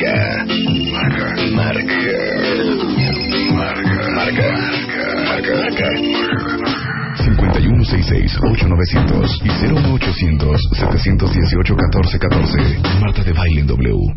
Marca. Marca. Marca. Marca. Marca. Marca. Marca. 5166-8900 y 01800-718-1414. Marta de Baile en W.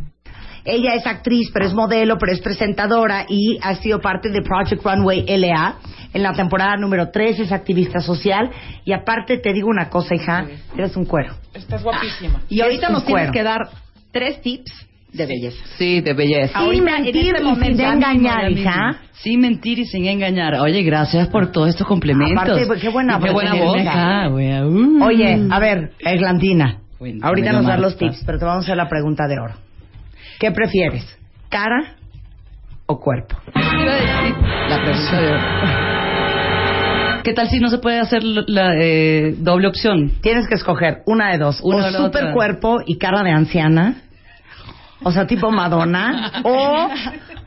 Ella es actriz, pero es modelo, pero es presentadora y ha sido parte de Project Runway LA. En la temporada número 3 es activista social. Y aparte te digo una cosa, hija, eres un cuero. Estás guapísima. Y ahorita nos tienes cuero. que dar tres tips de belleza. Sí, de belleza. Sin Ahorita, en mentir este y sin engañar, hija. Sin mentir y sin engañar. Oye, gracias por todos estos complementos. Aparte, pues, qué buena qué buena voz. Ah, wea, uh. Oye, a ver, Eglantina. Cuéntame, Ahorita nos das los tips, pero te vamos a hacer la pregunta de oro. ¿Qué prefieres? ¿Cara o cuerpo? La pregunta de oro. ¿Qué tal si no se puede hacer la, la, eh, doble opción? Tienes que escoger una de dos. Una o super otra. cuerpo y cara de anciana. O sea, tipo Madonna. o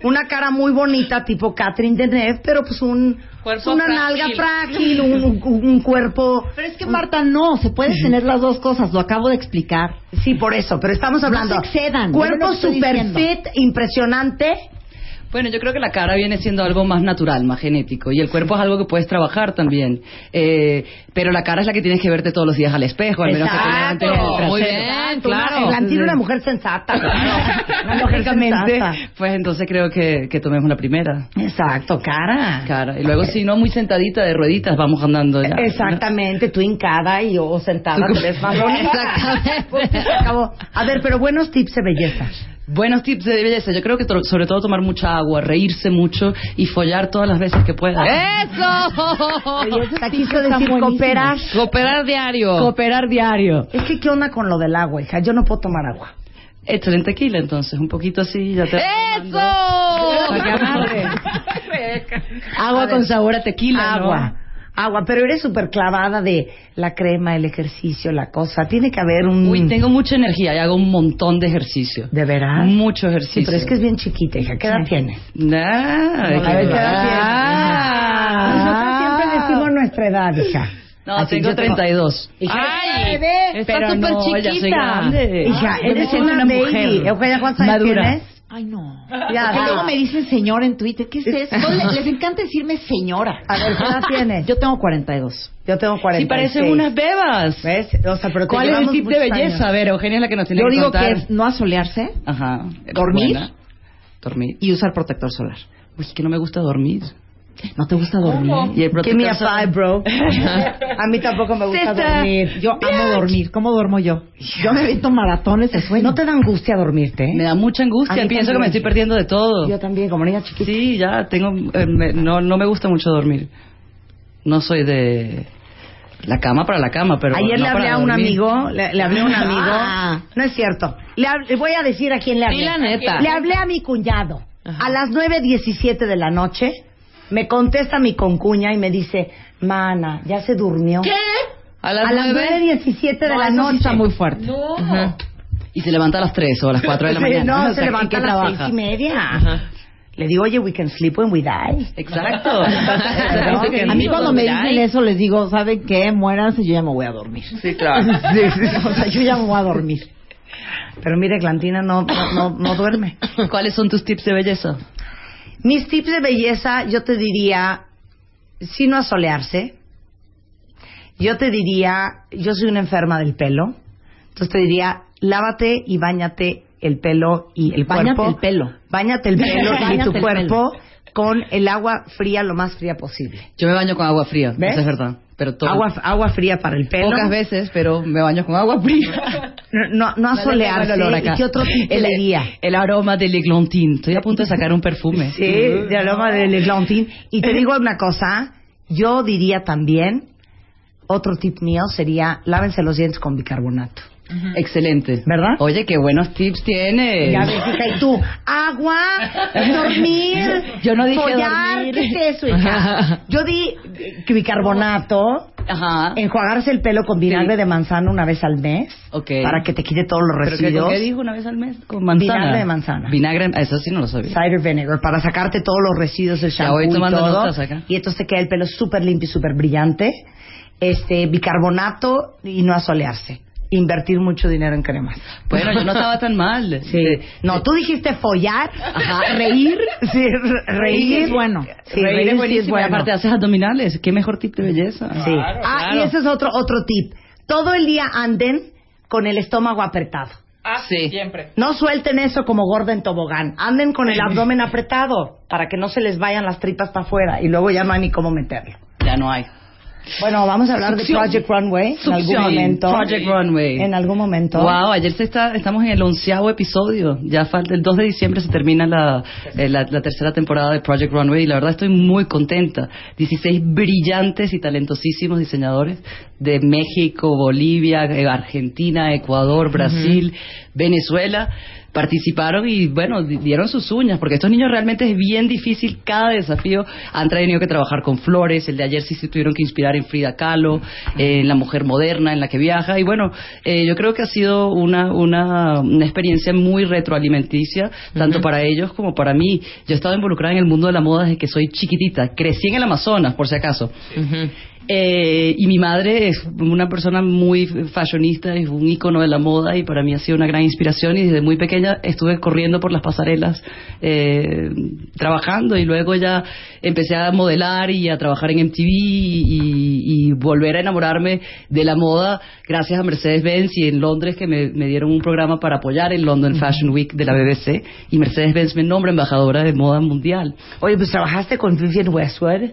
una cara muy bonita, tipo Catherine Deneuve, pero pues un, Cuerpo una frágil. nalga frágil, un, un- un cuerpo... Pero es que Marta, no, se puede tener las dos cosas, lo acabo de explicar. Sí, por eso, pero estamos hablando... No se excedan, Cuerpo estoy super diciendo. fit, impresionante. Bueno, yo creo que la cara viene siendo algo más natural, más genético, y el cuerpo es algo que puedes trabajar también. Eh, pero la cara es la que tienes que verte todos los días al espejo, al menos que te levantes. Muy bien, claro. Eglantina una mujer sensata. claro. Lógicamente, pues entonces creo que, que tomemos la primera. Exacto, cara. Cara. Y luego, si no, muy sentadita de rueditas, vamos andando ya. Exactamente, tú hincada y yo sentada te ves más. Exactamente. A ver, pero buenos tips de belleza. Buenos tips de belleza. Yo creo que to- sobre todo tomar mucha agua, reírse mucho y follar todas las veces que puedas. ¡Eso! Oye, eso te quiso decir cooperar. Cooperar diario. Cooperar diario. Es que, ¿qué onda con lo del agua, hija? Yo no puedo tomar agua. Échale en tequila, entonces. Un poquito así, ya te... ¡Eso! Agua con sabor a tequila, Agua. Agua, pero eres súper clavada de la crema, el ejercicio, la cosa. Tiene que haber un... Uy, tengo mucha energía y hago un montón de ejercicio. ¿De veras? Mucho Sí, ejercicio. pero es que es bien chiquita, hija. ¿Qué edad tienes? Nah, A ver, ¿qué edad tienes? Ah. Nosotros siempre decimos nuestra edad, hija. No, Así tengo yo te- 32. Hija, Ay, bebé. está súper no, chiquita. Hija, eres una, una baby. mujer. Eugenia, ¿cuántos años tienes? Ay, no. Ya, luego me dicen señor en Twitter. ¿Qué es eso? Les encanta decirme señora. A ver, ¿qué edad tienes? Yo tengo 42. Yo tengo 40. Sí, parecen unas bebas. ¿Ves? O sea, pero te ¿Cuál es el tip de belleza? A años. ver, Eugenia es la que nos tiene Yo que digo contar. que es no asolearse Ajá. Dormir. Dormir. y usar protector solar. Uy, que no me gusta dormir. ¿No te gusta dormir? Y el Give me a five, bro. a mí tampoco me gusta Sister, dormir. Yo amo dormir. ¿Cómo duermo yo? Yo me evito maratones de sueño. ¿No te da angustia dormirte? Me da mucha A angustia. mí Pienso que también. me estoy perdiendo de todo. Yo también, como niña chiquita. Sí, ya tengo. eh, me- no, no me gusta mucho dormir. No soy de la cama para la cama, pero. Ayer no le hablé para a un dormir. amigo, le, le hablé a un amigo. Ah. No es cierto. Le, hab- le voy a decir a quién le hablé. Di la neta. Le hablé a mi cuñado. A las 9.17 de la noche me contesta mi concuña y me dice, mana, ya se durmió. ¿Qué? A las, nueve. 9.17 de No, la eso sí noche. está muy fuerte. No. Y se levanta a las 3 o a las 4 de la Sí, mañana. No, O se sea, ¿en levanta a las trabaja? seis y media. Le digo, oye, we can sleep when we die. Exacto. ¿No? A mí cuando me dicen eso les digo, ¿saben qué? Muéranse, yo ya me voy a dormir. Sí, claro. o sea, yo ya me voy a dormir. Pero mire, Glantina no, no, no, no duerme. ¿Cuáles son tus tips de belleza? Mis tips de belleza, yo te diría, si no asolearse. Yo te diría, yo soy una enferma del pelo. Entonces te diría, lávate y bañate el pelo y el Báñate cuerpo. el pelo. Bañate el pelo y Báñate tu cuerpo con el agua fría lo más fría posible. Yo me baño con agua fría, ¿Ves? eso es verdad. Pero todo, Agua, agua fría para el pelo. pocas veces, pero me baño con agua fría. No, no, no asolearse. el olor acá. ¿Y qué otro tip te el, el aroma del eglantín. Estoy a punto de sacar un perfume. Sí, de aroma del eglantín. Y te digo una cosa, yo diría también, otro tip mío sería, lávense los dientes con bicarbonato. Excelente. ¿Verdad? Oye, qué buenos tips tiene. Ya ves, hija, y tú, agua, dormir, Yo no dije follar, dormir. ¿qué es eso, hija? Yo di bicarbonato, Ajá. enjuagarse el pelo con vinagre Sí. de manzana una vez al mes, Ok. para que te quite todos los ¿Pero qué, residuos. ¿con qué dijo una vez al mes? Con manzana. Vinagre de manzana. Vinagre, eso sí no lo sabía. Cider vinegar, para sacarte todos los residuos del shampoo voy y todo. notas acá. Y entonces te queda el pelo súper limpio y súper brillante. Este, bicarbonato y no asolearse. Invertir mucho dinero en cremas. Bueno, yo no estaba tan mal. Sí. No, tú dijiste follar, Ajá, reír. Sí, re- reír es bueno. Sí, reír, reír es buenísimo. es Y bueno. aparte haces abdominales. Qué mejor tip de belleza. Sí. ah, y ese es otro otro tip. Todo el día anden con el estómago apretado. Ah, Sí. siempre. No suelten eso como gorda en tobogán. Anden con el abdomen apretado para que no se les vayan las tripas para afuera y luego ya no hay ni cómo meterlo. Ya no hay. Bueno, vamos a hablar de Succión. Project Runway en algún Succión. momento. Project Runway. En algún momento. Wow, ayer se está, estamos en el onceavo episodio. Ya falta el 2 de diciembre se termina la, eh, la, la tercera temporada de Project Runway y la verdad estoy muy contenta. 16 brillantes y talentosísimos diseñadores de México, Bolivia, eh, Argentina, Ecuador, Brasil, Venezuela participaron y bueno, di- dieron sus uñas, porque estos niños realmente es bien difícil cada desafío. Han tenido que trabajar con flores, el de ayer sí se tuvieron que inspirar en Frida Kahlo, eh, en la mujer moderna en la que viaja. Y bueno, eh, yo creo que ha sido una, una, una experiencia muy retroalimenticia, tanto para ellos como para mí. Yo he estado involucrada en el mundo de la moda desde que soy chiquitita. Crecí en el Amazonas, por si acaso. Eh, y mi madre es una persona muy fashionista, es un ícono de la moda y para mí ha sido una gran inspiración y desde muy pequeña estuve corriendo por las pasarelas eh, trabajando y luego ya empecé a modelar y a trabajar en MTV y, y volver a enamorarme de la moda gracias a Mercedes-Benz y en Londres que me, me dieron un programa para apoyar el London Fashion Week de la BBC y Mercedes-Benz me nombra embajadora de moda mundial. Oye, pues trabajaste con Vivienne Westwood.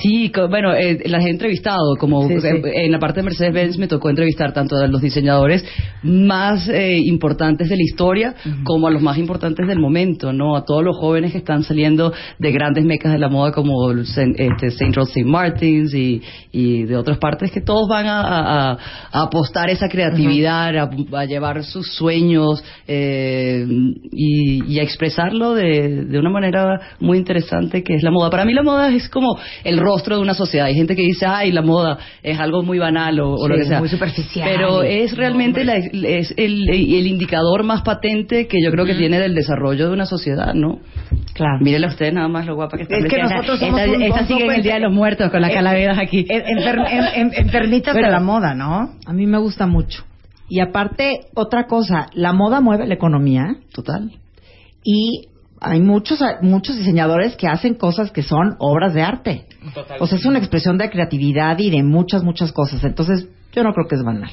Sí, bueno, eh, las he entrevistado, como Sí, sí. eh, en la parte de Mercedes-Benz me tocó entrevistar tanto a los diseñadores más eh, importantes de la historia como a los más importantes del momento, ¿no? A todos los jóvenes que están saliendo de grandes mecas de la moda como este, Saint Rose St. Martins y, y de otras partes que todos van a, a- a apostar esa creatividad, a, a llevar sus sueños eh, y, y a expresarlo de, de una manera muy interesante que es la moda. Para mí la moda es como el rostro de una sociedad. Hay gente que dice, ay, la moda es algo muy banal o, o lo que sea. muy superficial. Pero es realmente la- es el, el indicador más patente que yo creo que tiene del desarrollo de una sociedad, ¿no? Claro. Mírenla usted nada más lo guapa que está. Es que nosotros somos esta, un- esta sigue en el Día de los Muertos con las calaveras aquí. En- enfer- en- en- enfermitas de la moda, ¿no? A mí me gusta mucho. Y aparte, otra cosa, la moda mueve la economía Total. y hay muchos muchos diseñadores que hacen cosas que son obras de arte. O sea, es una expresión de creatividad y de muchas, muchas cosas. Entonces, yo no creo que es banal.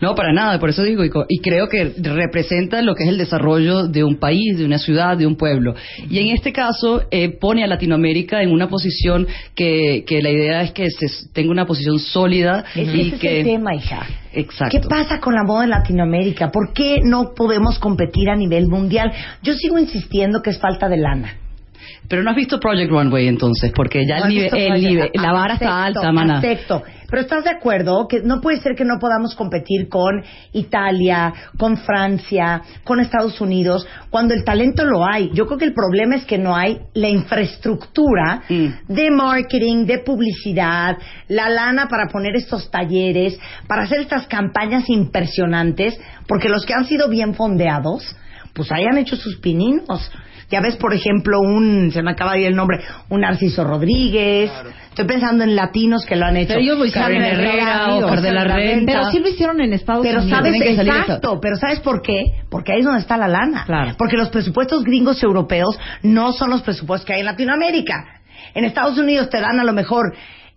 No, para nada, por eso digo, y, y creo que representa lo que es el desarrollo de un país, de una ciudad, de un pueblo. Y en este caso eh, pone a Latinoamérica en una posición que, que la idea es que se tenga una posición sólida y ese que... es el tema, hija. Exacto. ¿Qué pasa con la moda en Latinoamérica? ¿Por qué no podemos competir a nivel mundial? Yo sigo insistiendo que es falta de lana. Pero no has visto Project Runway entonces, porque ya No el nivel, el nivel- la vara está alta, mana. Acepto. Pero estás de acuerdo que no puede ser que no podamos competir con Italia, con Francia, con Estados Unidos, cuando el talento lo hay. Yo creo que el problema es que no hay la infraestructura Mm. de marketing, de publicidad, la lana para poner estos talleres, para hacer estas campañas impresionantes, porque los que han sido bien fondeados, pues hayan hecho sus pininos. Ya ves, por ejemplo, un, se me acaba de ir el nombre, un Narciso Rodríguez. Estoy pensando en latinos que lo han hecho. Pero ellos lo hicieron Carmen en Herrera, Digo, Oscar de la Renta. Pero sí lo hicieron en Estados Pero Unidos. sabes, que exacto, pero ¿sabes por qué? Porque ahí es donde está la lana. Claro. Porque los presupuestos gringos europeos no son los presupuestos que hay en Latinoamérica. En Estados Unidos te dan a lo mejor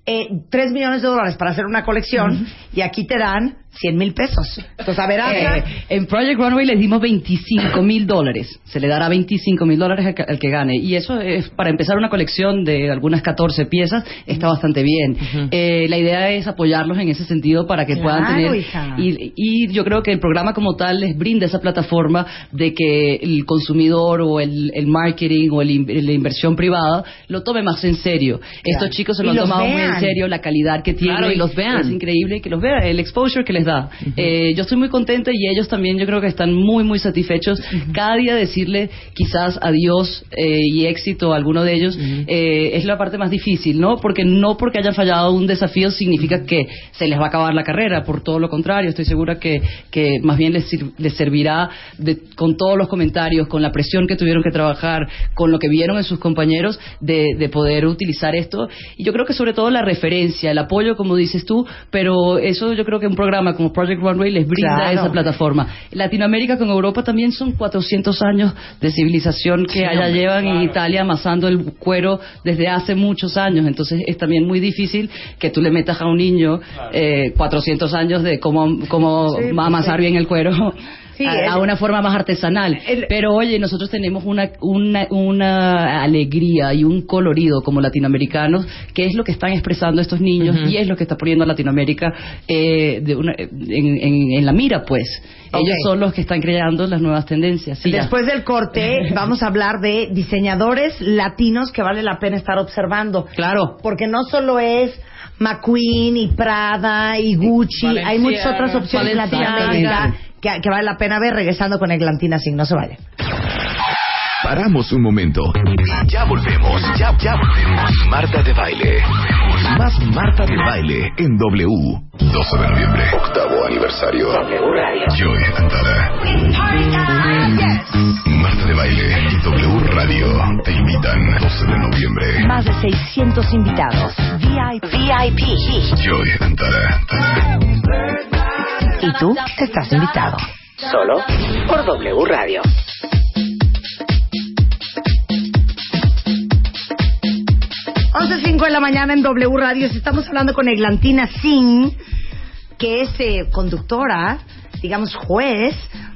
eh, 3 millones de dólares para hacer una colección y aquí te dan 100 mil pesos. Entonces, a ver, Eh, en Project Runway les dimos 25 mil dólares. Se le dará 25 mil dólares al, que- al que gane. Y eso es para empezar una colección de algunas 14 piezas. Está bastante bien. Eh, la idea es apoyarlos en ese sentido para que puedan tener. hija. Y, y yo creo que el programa como tal les brinda esa plataforma de que el consumidor o el, el marketing o el la inversión privada lo tome más en serio. Estos chicos se lo han tomado muy. En serio, la calidad que tienen. Claro, y los vean. Es increíble que los vean. El exposure que les da. Eh, yo estoy muy contenta y ellos también yo creo que están muy, muy satisfechos. Cada día decirle quizás adiós eh, y éxito a alguno de ellos eh, es la parte más difícil, ¿no? Porque no porque hayan fallado un desafío significa que se les va a acabar la carrera, por todo lo contrario, estoy segura que, que más bien les, sir- les servirá de- con todos los comentarios, con la presión que tuvieron que trabajar, con lo que vieron en sus compañeros, de, de poder utilizar esto. Y yo creo que sobre todo la referencia, el apoyo, como dices tú, pero eso yo creo que un programa como Project Runway les brinda Claro. esa plataforma. Latinoamérica con Europa también son 400 años de civilización que allá llevan y Italia amasando el cuero desde hace muchos años. Entonces es también muy difícil que tú le metas a un niño eh, 400 años de cómo, cómo Sí, amasar bien el cuero. Sí, a, el- a una forma más artesanal. El- Pero oye, nosotros tenemos una, una, una alegría y un colorido como latinoamericanos, que es lo que están expresando estos niños y es lo que está poniendo a Latinoamérica eh, de una- en, en- en la mira, pues. Ellos son los que están creando las nuevas tendencias. Sí, ya. Después del corte vamos a hablar de diseñadores latinos que vale la pena estar observando. Claro. Porque no solo es McQueen y Prada y Gucci, hay muchas otras opciones. Latinoamérica que, que vale la pena ver regresando con Eglantina Sin. No se vaya. Paramos un momento. Y ya volvemos. Ya, ya volvemos. Marta de baile. Más Marta de baile en W. 12 de noviembre. Octavo aniversario. Joy Antara. De baile y W Radio te invitan 12 de noviembre. Más de 600 invitados. VIP. Joy Antara. Y tú estás invitado. Solo por W Radio. 11.05 de la mañana en W Radio. Estamos hablando con Eglantina Singh, que es eh, conductora, digamos juez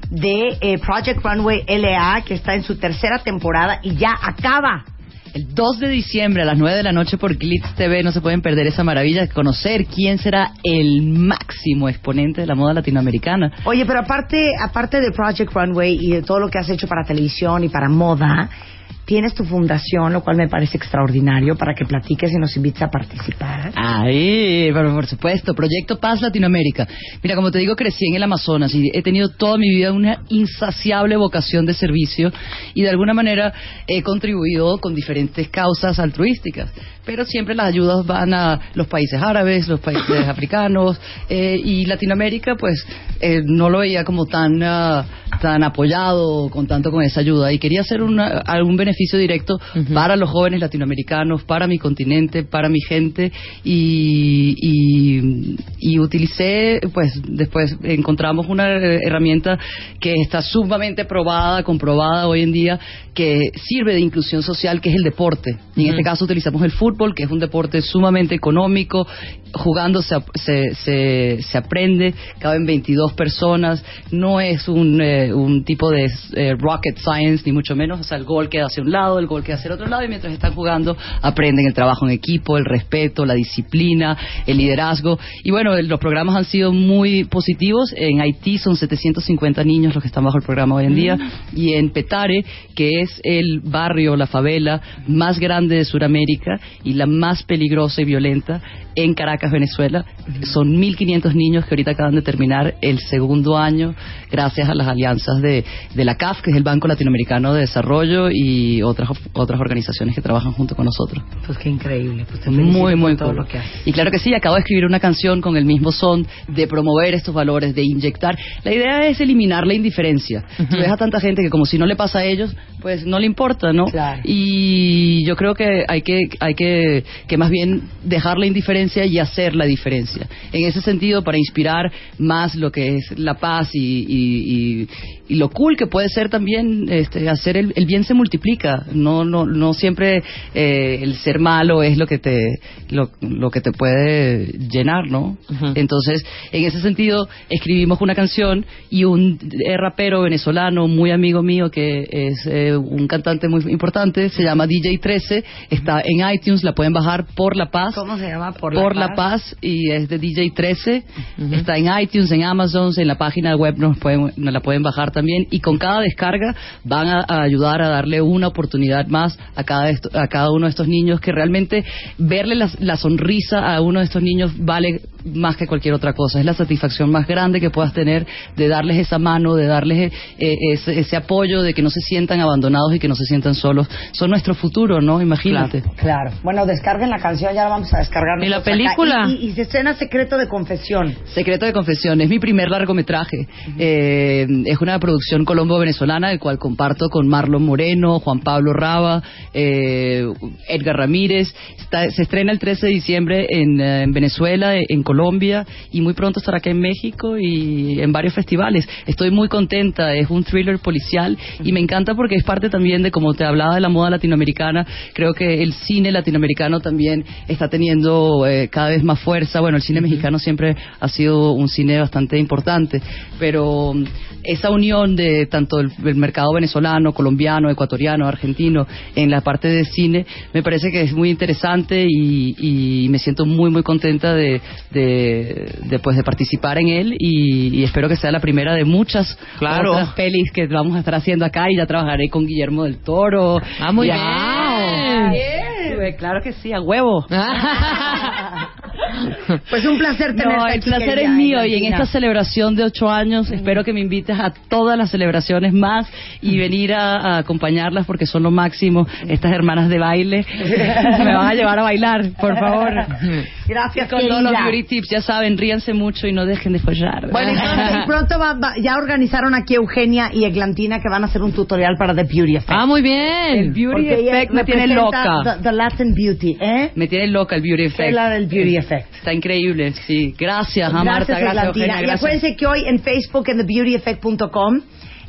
de eh, Project Runway LA, que está en su tercera temporada y ya acaba. El 2 de diciembre a las 9 de la noche por Glitz TV no se pueden perder esa maravilla de conocer quién será el máximo exponente de la moda latinoamericana. Oye, pero aparte, aparte de Project Runway y de todo lo que has hecho para televisión y para moda, tienes tu fundación, lo cual me parece extraordinario, para que platiques y nos invites a participar. Ahí, pero por supuesto, Proyecto Paz Latinoamérica. Mira, como te digo, crecí en el Amazonas y he tenido toda mi vida una insaciable vocación de servicio y de alguna manera he contribuido con diferentes causas altruísticas. Pero siempre las ayudas van a los países árabes, los países africanos eh, y Latinoamérica, pues eh, no lo veía como tan ah, tan apoyado con tanto con esa ayuda y quería hacer una- algún beneficio directo para los jóvenes latinoamericanos, para mi continente, para mi gente. Y, y, y utilicé, pues después encontramos una herramienta que está sumamente probada, comprobada hoy en día, que sirve de inclusión social, que es el deporte. Y en este caso utilizamos el fútbol, que es un deporte sumamente económico, jugando se, se, se, se aprende, caben 22 personas, no es un, eh, un tipo de eh, rocket science, ni mucho menos, o sea, el gol queda hacia un lado, el gol queda hacia el otro lado, y mientras están jugando aprenden el trabajo en equipo, el respeto, la disciplina, el liderazgo, y bueno, el- los programas han sido muy positivos, en Haití son 750 niños los que están bajo el programa hoy en día, y en Petare, que es el barrio, la favela más grande de Sudamérica y la más peligrosa y violenta en Caracas, Venezuela. Son 1.500 niños que ahorita acaban de terminar el segundo año gracias a las alianzas de, de la CAF, que es el Banco Latinoamericano de Desarrollo, y otras, otras organizaciones que trabajan junto con nosotros. Pues qué increíble. Pues te Muy, muy todo cool. lo que haces. Y claro que sí, acabo de escribir una canción con el mismo son de promover estos valores, de inyectar. La idea es eliminar la indiferencia. Tú ves a tanta gente que como si no le pasa a ellos, pues no le importa, ¿no? Claro. Y yo creo que hay que hay que, que más bien dejar la indiferencia y hacer la diferencia. En ese sentido, para inspirar más lo que es la paz y, y- y- y lo cool que puede ser también este, hacer el, el bien se multiplica. No no no siempre eh, el ser malo es lo que te lo, lo que te puede llenar, ¿no? Entonces, en ese sentido, escribimos una canción y un eh, rapero venezolano muy amigo mío que es eh, un cantante muy importante, se llama DJ 13, está en iTunes, la pueden bajar por La Paz. ¿Cómo se llama? Por, Por, la, Paz. y es de DJ 13. Está en iTunes, en Amazon, en la página web nos, pueden, nos la pueden bajar también. Y con cada descarga van a, a ayudar a darle una oportunidad más a cada, a cada uno de estos niños que realmente verle la, la sonrisa a uno de estos niños vale más que cualquier otra cosa. Es la satisfacción más grande que puedas tener de darles esa mano, de darles eh, ese, ese apoyo, de que no se sientan abandonados y que no se sientan solos. Son nuestro futuro, ¿no? Imagínate. Claro. Bueno, descarguen la canción, ya la vamos a descargar. ¿Y la película? Y, y- y se estrena Secreto de Confesión. Secreto de Confesión es mi primer largometraje. Eh, es una producción colombo-venezolana, el cual comparto con Marlon Moreno, Juan Pablo Raba, eh, Edgar Ramírez. Está- se estrena el 13 de diciembre en, eh, en Venezuela, en Colombia y muy pronto estará acá en México y en varios festivales. Estoy muy contenta. Es un thriller policial y me encanta porque es parte también de, como te hablaba de la moda latinoamericana, creo que el cine latinoamericano también está teniendo eh, cada vez más fuerza. Bueno, el cine mexicano siempre ha sido un cine bastante importante, pero mm, esa unión de tanto el, el mercado venezolano, colombiano, ecuatoriano, argentino en la parte de cine me parece que es muy interesante y, y me siento muy muy contenta de, de, de, pues, de participar en él y, y espero que sea la primera de muchas Claro. otras pelis que vamos a estar haciendo acá y ya trabajaré con Guillermo del Toro. Ah, muy Y- bien. ¡Ah! Bien, Claro que sí, a huevo. Pues un placer tenerte No, el placer es mío y en esta celebración de ocho años espero que me invites a todas las celebraciones más y venir a, a acompañarlas porque son lo máximo. Estas hermanas de baile me van a llevar a bailar, por favor. Gracias, Con todos los querida. beauty tips, ya saben, ríanse mucho y no dejen de follar. Bueno, pronto, y pronto va- va- ya organizaron aquí Eugenia y Eglantina que van a hacer un tutorial para The Beauty Effect. Ah, muy El bien. beauty Porque ella effect me tiene representa loca. The, the Latin Beauty, ¿eh? Me tiene loca el beauty Es effect. la del Beauty Effect. Está increíble, sí. Gracias, ah, Marta, gracias, Eglantina. Eugenia, Y gracias. acuérdense que hoy en Facebook, en thebeautyeffect.com,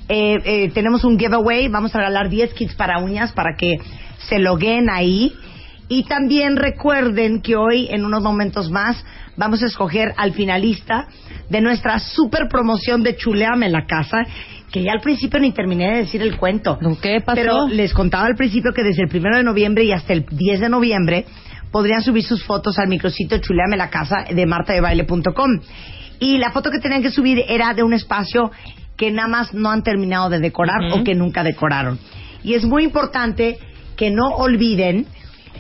eh, eh, tenemos un giveaway. Vamos a regalar 10 kits para uñas para que se loguen ahí. Y también recuerden que hoy, en unos momentos más, vamos a escoger al finalista de nuestra super promoción de Chuleame la Casa, que ya al principio ni terminé de decir el cuento. ¿Qué pasó? Pero les contaba al principio que desde el primero de noviembre y hasta el 10 de noviembre podrían subir sus fotos al micrositio Chuleame la Casa de martadebaile.com. Y la foto que tenían que subir era de un espacio que nada más no han terminado de decorar o que nunca decoraron. Y es muy importante que no olviden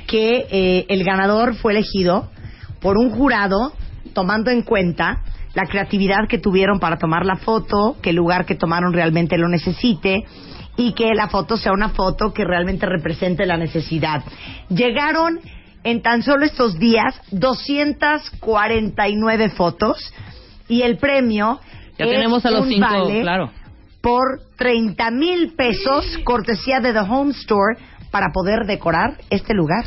que eh, el ganador fue elegido por un jurado tomando en cuenta la creatividad que tuvieron para tomar la foto, que el lugar que tomaron realmente lo necesite y que la foto sea una foto que realmente represente la necesidad. Llegaron en tan solo estos días 249 fotos y el premio Ya es tenemos a los un cinco, vale claro. por 30 mil pesos cortesía de The Home Store para poder decorar este lugar.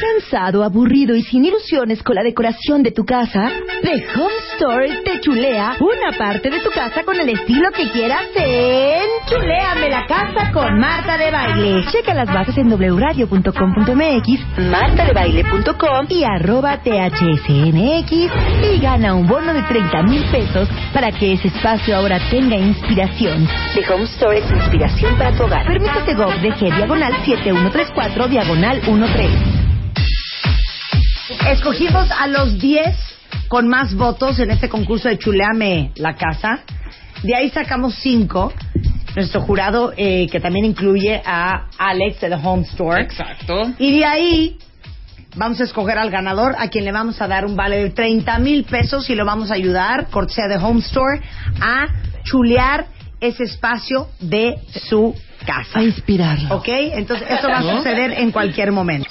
¿Cansado, aburrido y sin ilusiones con la decoración de tu casa? The Home Store te chulea una parte de tu casa con el estilo que quieras en Chuleame la casa con Marta de Baile. Checa las bases en wradio.com.mx, martadebaile.com y arroba thsnx y gana un bono de 30 mil pesos para que ese espacio ahora tenga inspiración. The Home Store es inspiración para tu hogar. Permítase GOV DG diagonal 7134 diagonal 13. Escogimos a los 10 con más votos en este concurso de Chuleame la Casa. De ahí sacamos 5. Nuestro jurado, eh, que también incluye a Alex de The Home Store. Exacto. Y de ahí vamos a escoger al ganador, a quien le vamos a dar un vale de 30 mil pesos y lo vamos a ayudar, cortesía de Home Store, a chulear ese espacio de su casa. A inspirarlo. ¿Ok? Entonces, esto va a suceder en cualquier momento.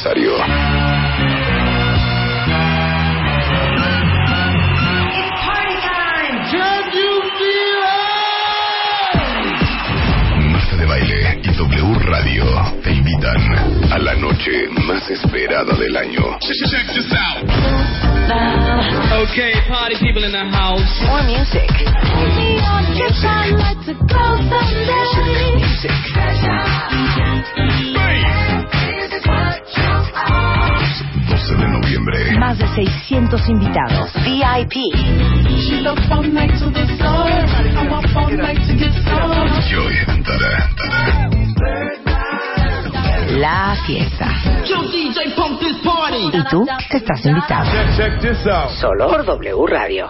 Aniversario. Marta de Baile y W Radio te invitan a la noche más esperada del año. Okay, party people in the house. More music. Music. 12 de noviembre. más de 600 invitados. VIP. Joy Antara. La fiesta. Y tú estás invitado. Solo por W Radio.